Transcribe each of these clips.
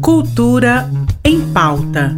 Cultura em pauta.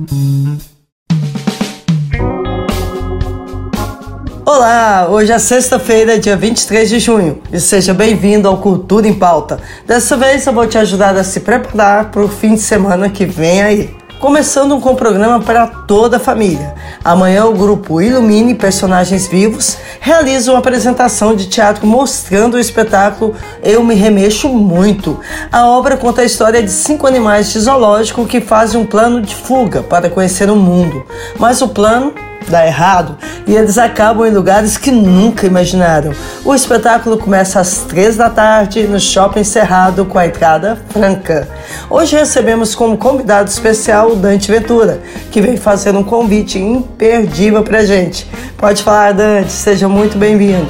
Olá, hoje é sexta-feira, dia 23 de junho, e seja bem-vindo ao Cultura em Pauta. Dessa vez eu vou te ajudar a se preparar para o fim de semana que vem aí. Começando com um programa para toda a família. Amanhã o grupo Ilumine Personagens Vivos realiza uma apresentação de teatro mostrando o espetáculo Eu Me Remexo Muito. A obra conta a história de cinco animais de zoológico que fazem um plano de fuga para conhecer o mundo. Mas o plano dá errado e eles acabam em lugares que nunca imaginaram. O espetáculo começa às três da tarde no Shopping Cerrado com a entrada franca. Hoje recebemos como convidado especial o Dante Ventura, que vem fazer um convite imperdível pra gente. Pode falar, Dante, seja muito bem-vindo.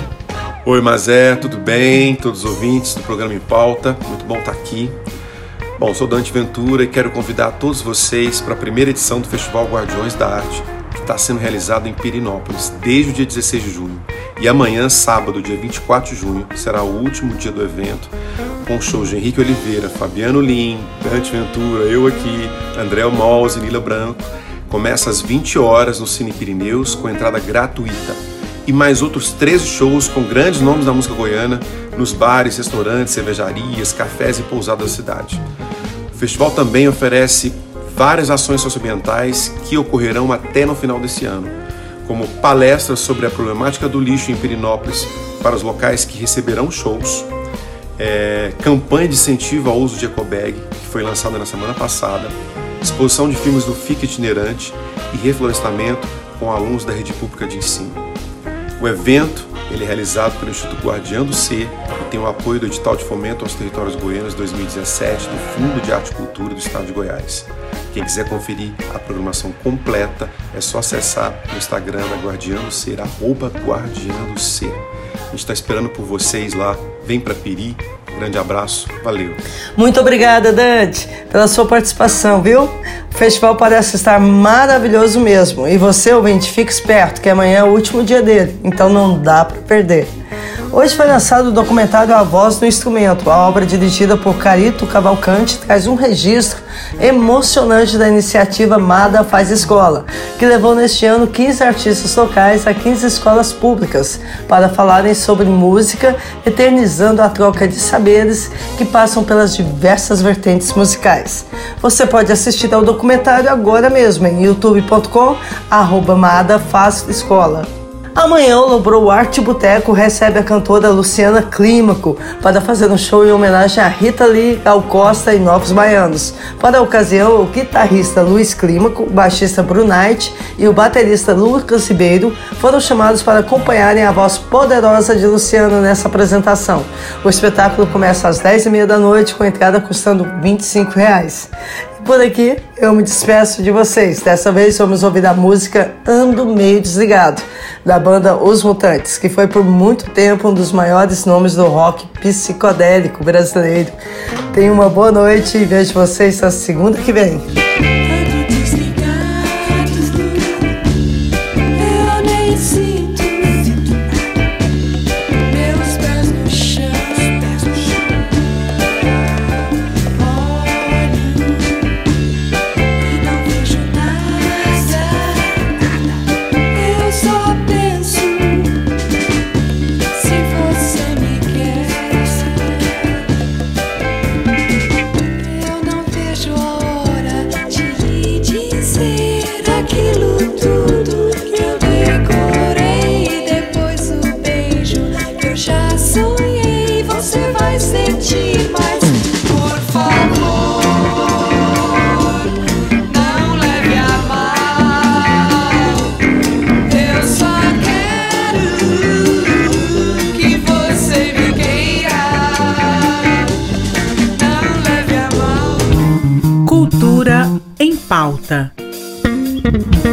Oi, Mazé, tudo bem? Todos os ouvintes do programa Em Pauta, muito bom estar aqui. Bom, sou Dante Ventura e quero convidar todos vocês para a primeira edição do Festival Guardiões da Arte, está sendo realizado em Pirinópolis desde o dia 16 de junho. E amanhã, sábado, dia 24 de junho, será o último dia do evento, com shows de Henrique Oliveira, Fabiano Lim, Dante Ventura, eu aqui, André Mols e Nila Branco. Começa às 20 horas no Cine Pirineus, com entrada gratuita. E mais outros 13 shows com grandes nomes da música goiana nos bares, restaurantes, cervejarias, cafés e pousadas da cidade. O festival também oferece várias ações socioambientais que ocorrerão até no final desse ano, como palestras sobre a problemática do lixo em Pirinópolis para os locais que receberão shows, é, campanha de incentivo ao uso de ecobag, que foi lançada na semana passada, exposição de filmes do FIC itinerante e reflorestamento com alunos da rede pública de ensino. O evento ele é realizado pelo Instituto Guardião do Ser e tem o apoio do edital de fomento aos territórios goianos 2017 do Fundo de Arte e Cultura do Estado de Goiás. Quem quiser conferir a programação completa é só acessar o Instagram da Guardião do Ser, arroba Ser. A gente está esperando por vocês lá. Vem para Piri. Grande abraço, valeu. Muito obrigada, Dante, pela sua participação, viu? O festival parece estar maravilhoso mesmo. E você, ouvinte, fique esperto que amanhã é o último dia dele, então não dá para perder. Hoje foi lançado o documentário A Voz no Instrumento. A obra dirigida por Carito Cavalcante traz um registro emocionante da iniciativa Mada Faz Escola, que levou neste ano 15 artistas locais a 15 escolas públicas para falarem sobre música, eternizando a troca de saberes que passam pelas diversas vertentes musicais. Você pode assistir ao documentário agora mesmo em youtube.com arroba Escola. Amanhã o Lobrou Arte Boteco recebe a cantora Luciana Clímaco para fazer um show em homenagem a Rita Lee, Gal Costa e Novos Baianos. Para a ocasião, o guitarrista Luiz Clímaco, baixista Brunite e o baterista Lucas Ribeiro foram chamados para acompanharem a voz poderosa de Luciana nessa apresentação. O espetáculo começa às 10h30 da noite, com a entrada custando 25 reais. Por aqui eu me despeço de vocês. Dessa vez vamos ouvir a música Ando Meio Desligado, da banda Os Mutantes, que foi por muito tempo um dos maiores nomes do rock psicodélico brasileiro. Tenha uma boa noite e vejo vocês na segunda que vem.